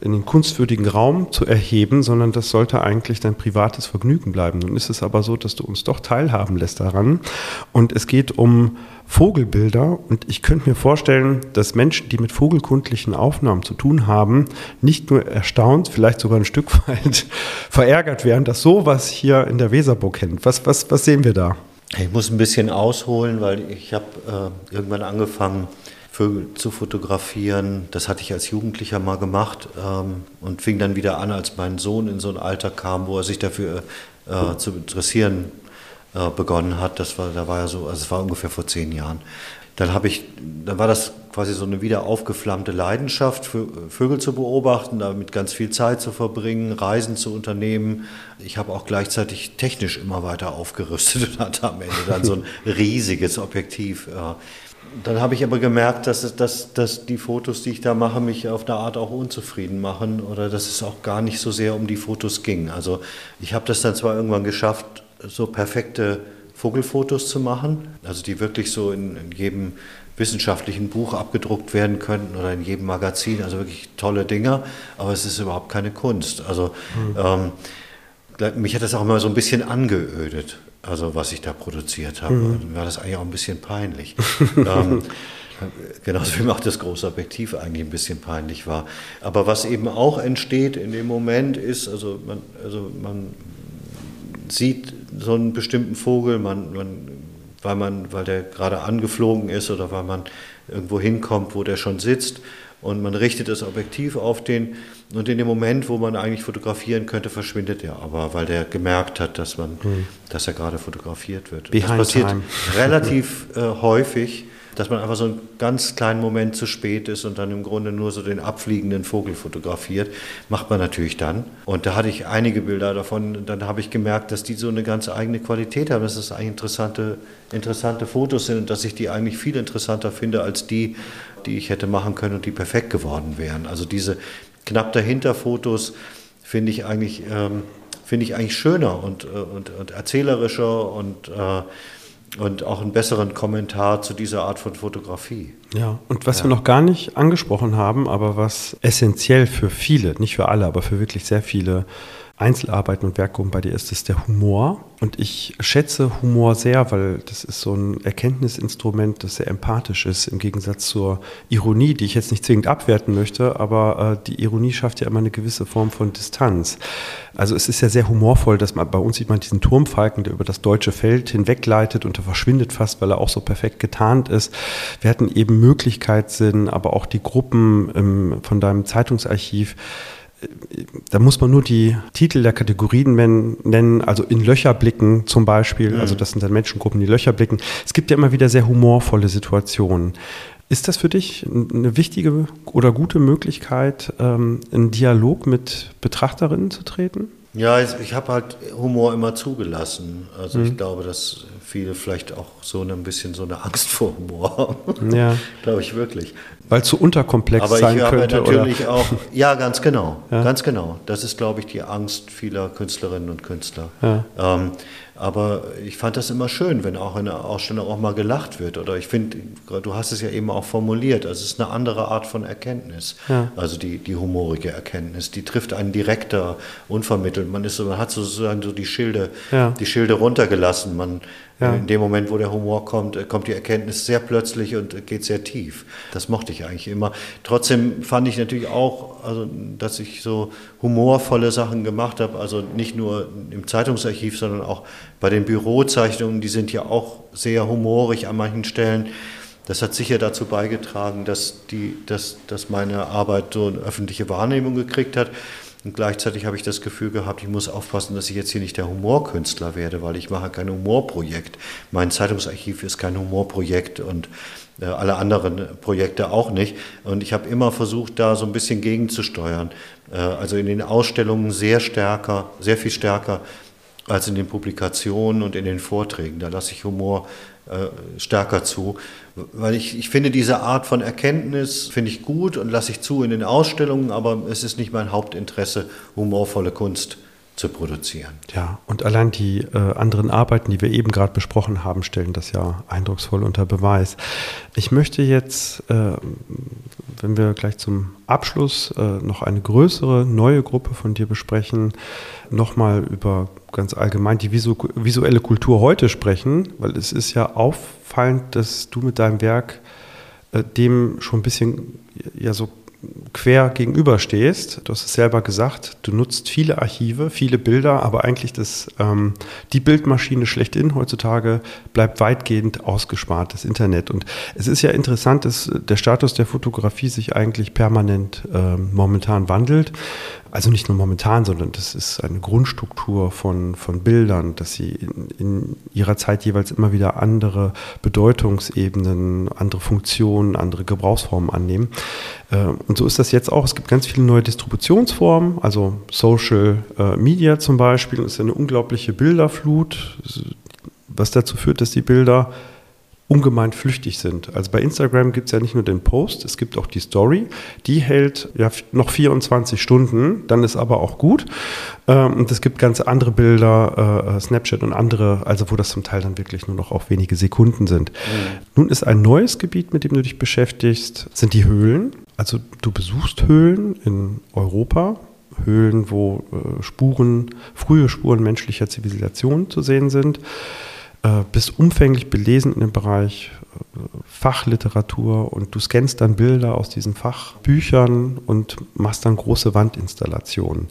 in den kunstwürdigen Raum zu erheben, sondern das sollte eigentlich dein privates Vergnügen bleiben. Nun ist es aber so, dass du uns doch teilhaben lässt daran. Und es geht um Vogelbilder. Und ich könnte mir vorstellen, dass Menschen, die mit vogelkundlichen Aufnahmen zu tun haben, nicht nur erstaunt, vielleicht sogar ein Stück weit verärgert wären, dass sowas hier in der Weserburg hängt. Was, was, was sehen wir da? Ich muss ein bisschen ausholen, weil ich habe äh, irgendwann angefangen, Vögel zu fotografieren. Das hatte ich als Jugendlicher mal gemacht ähm, und fing dann wieder an, als mein Sohn in so ein Alter kam, wo er sich dafür äh, zu interessieren äh, begonnen hat. Das war, da war ja so, also es war ungefähr vor zehn Jahren. Dann habe ich, dann war das quasi so eine wieder aufgeflammte Leidenschaft, Vögel zu beobachten, damit ganz viel Zeit zu verbringen, Reisen zu unternehmen. Ich habe auch gleichzeitig technisch immer weiter aufgerüstet und hatte am Ende dann so ein riesiges Objektiv. Dann habe ich aber gemerkt, dass, dass, dass die Fotos, die ich da mache, mich auf eine Art auch unzufrieden machen oder dass es auch gar nicht so sehr um die Fotos ging. Also ich habe das dann zwar irgendwann geschafft, so perfekte Vogelfotos zu machen, also die wirklich so in, in jedem wissenschaftlichen Buch abgedruckt werden könnten oder in jedem Magazin, also wirklich tolle Dinger, aber es ist überhaupt keine Kunst. Also mhm. ähm, mich hat das auch immer so ein bisschen angeödet, also was ich da produziert habe. Mhm. Mir war das eigentlich auch ein bisschen peinlich. ähm, Genauso wie mir auch das große Objektiv eigentlich ein bisschen peinlich war. Aber was eben auch entsteht in dem Moment ist, also man, also man sieht so einen bestimmten Vogel, man, man, weil, man, weil der gerade angeflogen ist oder weil man irgendwo hinkommt, wo der schon sitzt und man richtet das Objektiv auf den und in dem Moment, wo man eigentlich fotografieren könnte, verschwindet er aber, weil der gemerkt hat, dass, man, hm. dass er gerade fotografiert wird. Behind das passiert time. relativ äh, häufig dass man einfach so einen ganz kleinen Moment zu spät ist und dann im Grunde nur so den abfliegenden Vogel fotografiert. Macht man natürlich dann. Und da hatte ich einige Bilder davon. Dann habe ich gemerkt, dass die so eine ganz eigene Qualität haben, dass es eigentlich interessante, interessante Fotos sind und dass ich die eigentlich viel interessanter finde als die, die ich hätte machen können und die perfekt geworden wären. Also diese knapp dahinter Fotos finde ich eigentlich, ähm, finde ich eigentlich schöner und, äh, und, und erzählerischer und äh, und auch einen besseren Kommentar zu dieser Art von Fotografie. Ja, und was ja. wir noch gar nicht angesprochen haben, aber was essentiell für viele, nicht für alle, aber für wirklich sehr viele Einzelarbeiten und Werkgruppen bei dir ist, ist der Humor. Und ich schätze Humor sehr, weil das ist so ein Erkenntnisinstrument, das sehr empathisch ist, im Gegensatz zur Ironie, die ich jetzt nicht zwingend abwerten möchte, aber äh, die Ironie schafft ja immer eine gewisse Form von Distanz. Also es ist ja sehr humorvoll, dass man, bei uns sieht man diesen Turmfalken, der über das deutsche Feld hinwegleitet und der verschwindet fast, weil er auch so perfekt getarnt ist. Wir hatten eben Möglichkeitssinn, aber auch die Gruppen ähm, von deinem Zeitungsarchiv, da muss man nur die Titel der Kategorien nennen, also in Löcher blicken zum Beispiel, mhm. also das sind dann Menschengruppen, die Löcher blicken. Es gibt ja immer wieder sehr humorvolle Situationen. Ist das für dich eine wichtige oder gute Möglichkeit, ähm, in Dialog mit Betrachterinnen zu treten? Ja, ich habe halt Humor immer zugelassen. Also mhm. ich glaube, dass viele vielleicht auch so ein bisschen so eine Angst vor Humor haben. Ja. glaube ich wirklich. Weil es so unterkomplex Aber sein ich könnte. Aber natürlich oder? auch, ja, ganz genau, ja. ganz genau. Das ist, glaube ich, die Angst vieler Künstlerinnen und Künstler. Ja. Ähm, aber ich fand das immer schön, wenn auch in der Ausstellung auch mal gelacht wird. Oder ich finde, du hast es ja eben auch formuliert, also es ist eine andere Art von Erkenntnis. Ja. Also die, die humorige Erkenntnis, die trifft einen direkter, unvermittelt. Man, ist, man hat sozusagen so die Schilde, die Schilde runtergelassen. Man, ja. In dem Moment, wo der Humor kommt, äh, kommt die Erkenntnis sehr plötzlich und geht sehr tief. Das mochte ich eigentlich immer. Trotzdem fand ich natürlich auch, also, dass ich so humorvolle Sachen gemacht habe, also nicht nur im Zeitungsarchiv, sondern auch bei den Bürozeichnungen, die sind ja auch sehr humorig an manchen Stellen. Das hat sicher dazu beigetragen, dass, die, dass, dass meine Arbeit so eine öffentliche Wahrnehmung gekriegt hat. Und gleichzeitig habe ich das Gefühl gehabt, ich muss aufpassen, dass ich jetzt hier nicht der Humorkünstler werde, weil ich mache kein Humorprojekt. Mein Zeitungsarchiv ist kein Humorprojekt und äh, alle anderen Projekte auch nicht. Und ich habe immer versucht, da so ein bisschen gegenzusteuern. Äh, also in den Ausstellungen sehr stärker, sehr viel stärker als in den Publikationen und in den Vorträgen. Da lasse ich Humor äh, stärker zu. Weil ich, ich finde diese Art von Erkenntnis, finde ich gut und lasse ich zu in den Ausstellungen, aber es ist nicht mein Hauptinteresse, humorvolle Kunst zu produzieren. Ja, und allein die äh, anderen Arbeiten, die wir eben gerade besprochen haben, stellen das ja eindrucksvoll unter Beweis. Ich möchte jetzt, äh, wenn wir gleich zum Abschluss äh, noch eine größere neue Gruppe von dir besprechen, nochmal über ganz allgemein die visu visuelle Kultur heute sprechen, weil es ist ja auffallend, dass du mit deinem Werk äh, dem schon ein bisschen ja so quer gegenüberstehst. Du hast es selber gesagt, du nutzt viele Archive, viele Bilder, aber eigentlich das, ähm, die Bildmaschine schlechthin heutzutage bleibt weitgehend ausgespart, das Internet. Und es ist ja interessant, dass der Status der Fotografie sich eigentlich permanent äh, momentan wandelt. Also nicht nur momentan, sondern das ist eine Grundstruktur von, von Bildern, dass sie in, in ihrer Zeit jeweils immer wieder andere Bedeutungsebenen, andere Funktionen, andere Gebrauchsformen annehmen. Äh, und so ist das jetzt auch. Es gibt ganz viele neue Distributionsformen, also Social äh, Media zum Beispiel. Es ist eine unglaubliche Bilderflut, was dazu führt, dass die Bilder ungemein flüchtig sind. Also bei Instagram gibt es ja nicht nur den Post, es gibt auch die Story. Die hält ja noch 24 Stunden, dann ist aber auch gut. Ähm, und es gibt ganz andere Bilder, äh, Snapchat und andere, also wo das zum Teil dann wirklich nur noch auf wenige Sekunden sind. Mhm. Nun ist ein neues Gebiet, mit dem du dich beschäftigst, sind die Höhlen. Also du besuchst Höhlen in Europa, Höhlen, wo äh, Spuren, frühe Spuren menschlicher Zivilisation zu sehen sind äh, bist umfänglich belesen in dem Bereich äh, Fachliteratur und du scannst dann Bilder aus diesen Fachbüchern und machst dann große Wandinstallationen.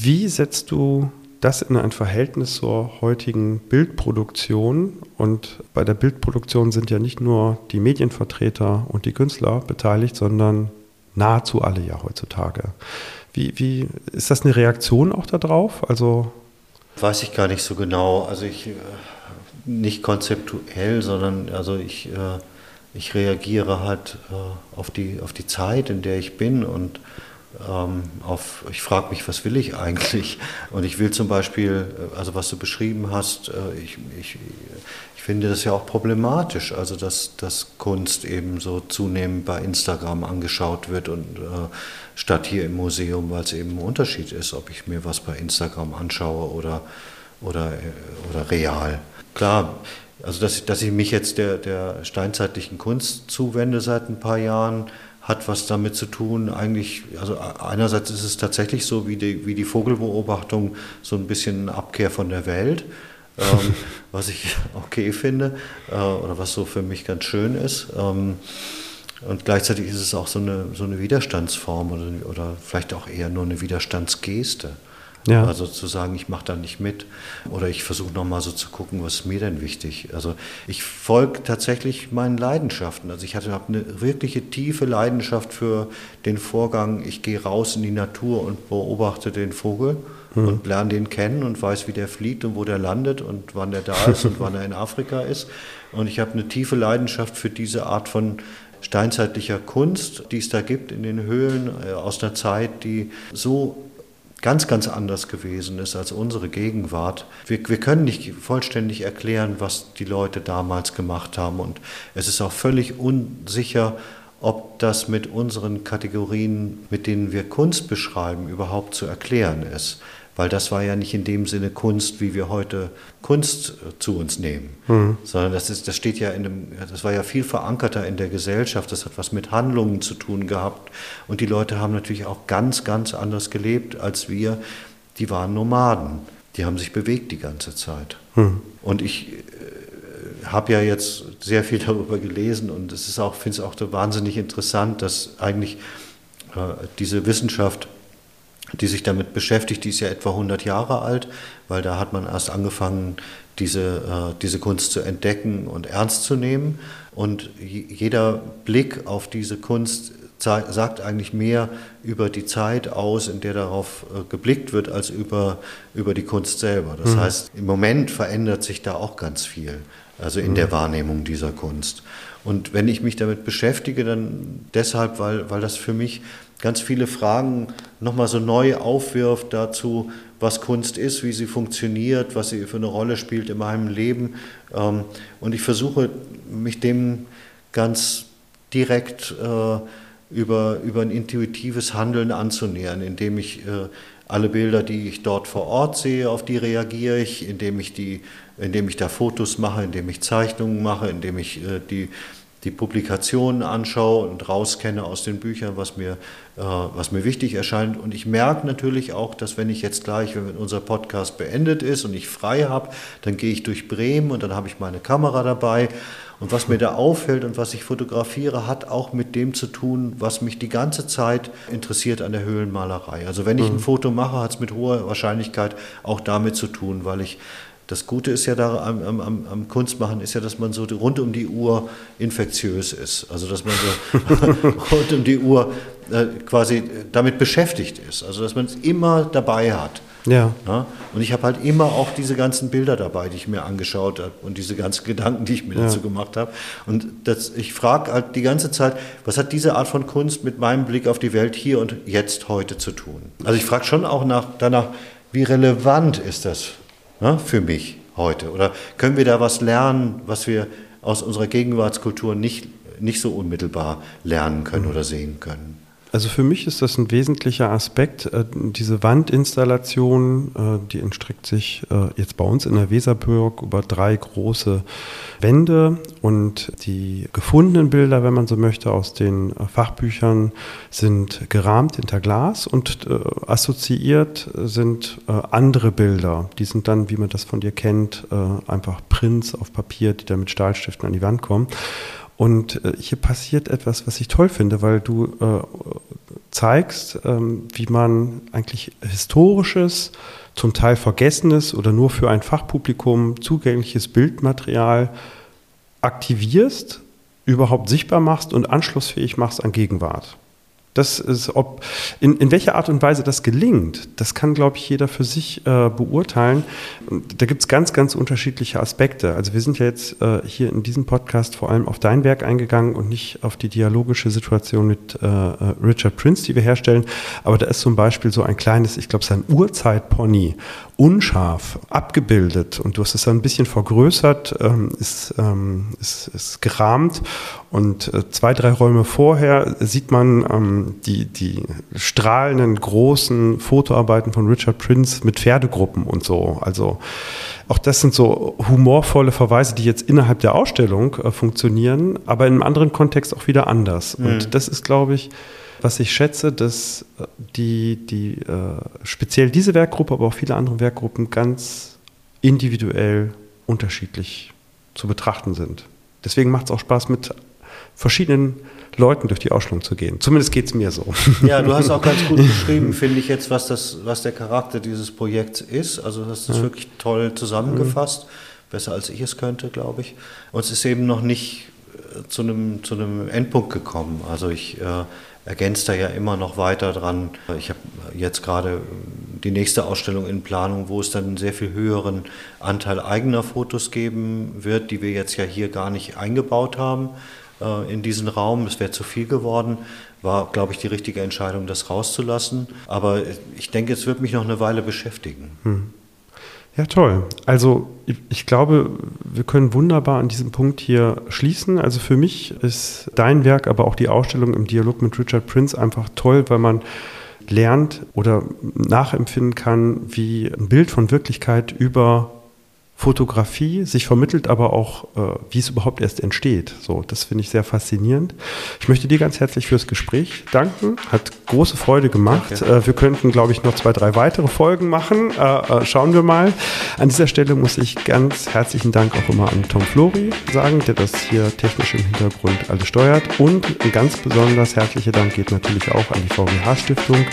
Wie setzt du das in ein Verhältnis zur heutigen Bildproduktion? Und bei der Bildproduktion sind ja nicht nur die Medienvertreter und die Künstler beteiligt, sondern nahezu alle ja heutzutage. Wie, wie ist das eine Reaktion auch darauf? Also Weiß ich gar nicht so genau. Also ich äh, nicht konzeptuell, sondern also ich, äh, ich reagiere halt äh, auf, die, auf die Zeit, in der ich bin und ähm, auf, ich frage mich, was will ich eigentlich? Und ich will zum Beispiel, äh, also was du beschrieben hast, äh, ich, ich, ich finde das ja auch problematisch, also dass, dass Kunst eben so zunehmend bei Instagram angeschaut wird und äh, statt hier im Museum, weil es eben ein Unterschied ist, ob ich mir was bei Instagram anschaue oder, oder, äh, oder real. Klar, also dass, dass ich mich jetzt der, der steinzeitlichen Kunst zuwende seit ein paar Jahren, hat was damit zu tun. Eigentlich, also einerseits ist es tatsächlich so wie die, wie die Vogelbeobachtung so ein bisschen Abkehr von der Welt, ähm, was ich okay finde äh, oder was so für mich ganz schön ist. Ähm, und gleichzeitig ist es auch so eine, so eine Widerstandsform oder, oder vielleicht auch eher nur eine Widerstandsgeste. Ja. Also zu sagen, ich mache da nicht mit oder ich versuche nochmal so zu gucken, was ist mir denn wichtig. Also ich folge tatsächlich meinen Leidenschaften. Also ich hatte eine wirkliche tiefe Leidenschaft für den Vorgang, ich gehe raus in die Natur und beobachte den Vogel hm. und lerne den kennen und weiß, wie der fliegt und wo der landet und wann der da ist und wann er in Afrika ist. Und ich habe eine tiefe Leidenschaft für diese Art von steinzeitlicher Kunst, die es da gibt in den Höhlen äh, aus einer Zeit, die so ganz, ganz anders gewesen ist als unsere Gegenwart. Wir, wir können nicht vollständig erklären, was die Leute damals gemacht haben. Und es ist auch völlig unsicher, ob das mit unseren Kategorien, mit denen wir Kunst beschreiben, überhaupt zu erklären ist weil das war ja nicht in dem Sinne Kunst, wie wir heute Kunst äh, zu uns nehmen, mhm. sondern das, ist, das steht ja in dem, das war ja viel verankerter in der Gesellschaft, das hat was mit Handlungen zu tun gehabt und die Leute haben natürlich auch ganz, ganz anders gelebt als wir, die waren Nomaden, die haben sich bewegt die ganze Zeit. Mhm. Und ich äh, habe ja jetzt sehr viel darüber gelesen und es ist auch, finde es auch wahnsinnig interessant, dass eigentlich äh, diese Wissenschaft die sich damit beschäftigt, die ist ja etwa 100 Jahre alt, weil da hat man erst angefangen, diese, äh, diese Kunst zu entdecken und ernst zu nehmen. Und jeder Blick auf diese Kunst sagt eigentlich mehr über die Zeit aus, in der darauf äh, geblickt wird, als über, über die Kunst selber. Das mhm. heißt, im Moment verändert sich da auch ganz viel, also in mhm. der Wahrnehmung dieser Kunst. Und wenn ich mich damit beschäftige, dann deshalb, weil, weil das für mich ganz viele Fragen nochmal so neu aufwirft dazu, was Kunst ist, wie sie funktioniert, was sie für eine Rolle spielt in meinem Leben. Ähm, und ich versuche mich dem ganz direkt äh, über, über ein intuitives Handeln anzunähern, indem ich äh, alle Bilder, die ich dort vor Ort sehe, auf die reagiere ich, indem ich, die, indem ich da Fotos mache, indem ich Zeichnungen mache, indem ich äh, die die Publikationen anschaue und rauskenne aus den Büchern, was mir, was mir wichtig erscheint. Und ich merke natürlich auch, dass wenn ich jetzt gleich, wenn unser Podcast beendet ist und ich frei habe, dann gehe ich durch Bremen und dann habe ich meine Kamera dabei. Und was mir da auffällt und was ich fotografiere, hat auch mit dem zu tun, was mich die ganze Zeit interessiert an der Höhlenmalerei. Also wenn ich ein mhm. Foto mache, hat es mit hoher Wahrscheinlichkeit auch damit zu tun, weil ich das Gute ist ja da am, am, am, Kunstmachen ist ja, dass man so rund um die Uhr infektiös ist. Also dass man so rund um die Uhr äh, quasi damit beschäftigt ist. Also dass man es immer dabei hat. Ja. ja? Und ich habe halt immer auch diese ganzen Bilder dabei, die ich mir angeschaut habe und diese ganzen Gedanken, die ich mir ja. dazu gemacht habe. Und das, ich frage halt die ganze Zeit, was hat diese Art von Kunst mit meinem Blick auf die Welt hier und jetzt heute zu tun? Also ich frage schon auch nach, danach, wie relevant ist das ne, für mich heute? Oder können wir da was lernen, was wir aus unserer Gegenwartskultur nicht, nicht so unmittelbar lernen können oder sehen können? Also für mich ist das ein wesentlicher Aspekt. Äh, diese Wandinstallation, äh, die entstreckt sich äh, jetzt bei uns in der Weserburg über drei große Wände und die gefundenen Bilder, wenn man so möchte, aus den Fachbüchern sind gerahmt hinter Glas und assoziiert sind andere Bilder. Die sind dann, wie man das von dir kennt, einfach Prints auf Papier, die dann mit Stahlstiften an die Wand kommen. Und äh, hier passiert etwas, was ich toll finde, weil du äh, zeigst, ähm, wie man eigentlich historisches, zum Teil vergessenes oder nur für ein Fachpublikum zugängliches Bildmaterial aktivierst, überhaupt sichtbar machst und anschlussfähig machst an Gegenwart. Das ist, ob, in, in welcher Art und Weise das gelingt, das kann, glaube ich, jeder für sich äh, beurteilen. Da gibt es ganz, ganz unterschiedliche Aspekte. Also wir sind ja jetzt äh, hier in diesem Podcast vor allem auf dein Werk eingegangen und nicht auf die dialogische Situation mit äh, äh Richard Prince, die wir herstellen. Aber da ist zum Beispiel so ein kleines, ich glaube, es ist Urzeitpony, unscharf abgebildet und du hast es dann ein bisschen vergrößert, ähm, ist, ähm, ist, ist gerahmt und äh, zwei, drei Räume vorher sieht man ähm, die, die strahlenden großen Fotoarbeiten von Richard Prince mit Pferdegruppen und so. Also auch das sind so humorvolle Verweise, die jetzt innerhalb der Ausstellung äh, funktionieren, aber in einem anderen Kontext auch wieder anders. Mhm. Und das ist, glaube ich, was ich schätze, dass äh, die, die äh, speziell diese Werkgruppe, aber auch viele andere Werkgruppen ganz individuell unterschiedlich zu betrachten sind. Deswegen macht es auch Spaß, mit verschiedenen Leuten durch die Ausstellung zu gehen. Zumindest geht es mir so. Ja, du hast auch ganz gut beschrieben, finde ich jetzt, was, das, was der Charakter dieses Projekts ist. Also du hast es ja. wirklich toll zusammengefasst. Mhm. Besser als ich es könnte, glaube ich. Und es ist eben noch nicht zu einem, zu einem Endpunkt gekommen. Also ich äh, ergänzt da ja immer noch weiter dran. Ich habe jetzt gerade die nächste Ausstellung in Planung, wo es dann einen sehr viel höheren Anteil eigener Fotos geben wird, die wir jetzt ja hier gar nicht eingebaut haben äh, in diesen Raum. Es wäre zu viel geworden. War, glaube ich, die richtige Entscheidung, das rauszulassen. Aber ich denke, es wird mich noch eine Weile beschäftigen. Hm. Ja, toll. Also ich glaube, wir können wunderbar an diesem Punkt hier schließen. Also für mich ist dein Werk, aber auch die Ausstellung im Dialog mit Richard Prince einfach toll, weil man lernt oder nachempfinden kann, wie ein Bild von Wirklichkeit über Fotografie sich vermittelt, aber auch, äh, wie es überhaupt erst entsteht. So, das finde ich sehr faszinierend. Ich möchte dir ganz herzlich fürs Gespräch danken. Hat große Freude gemacht. Äh, wir könnten, glaube ich, noch zwei, drei weitere Folgen machen. Äh, äh, schauen wir mal. An dieser Stelle muss ich ganz herzlichen Dank auch immer an Tom Flori sagen, der das hier technisch im Hintergrund alles steuert. Und ein ganz besonders herzlicher Dank geht natürlich auch an die VGH-Stiftung,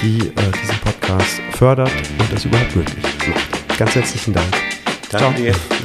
die äh, diesen Podcast fördert und das überhaupt möglich macht. Ganz herzlichen Dank. Danke Ciao. dir.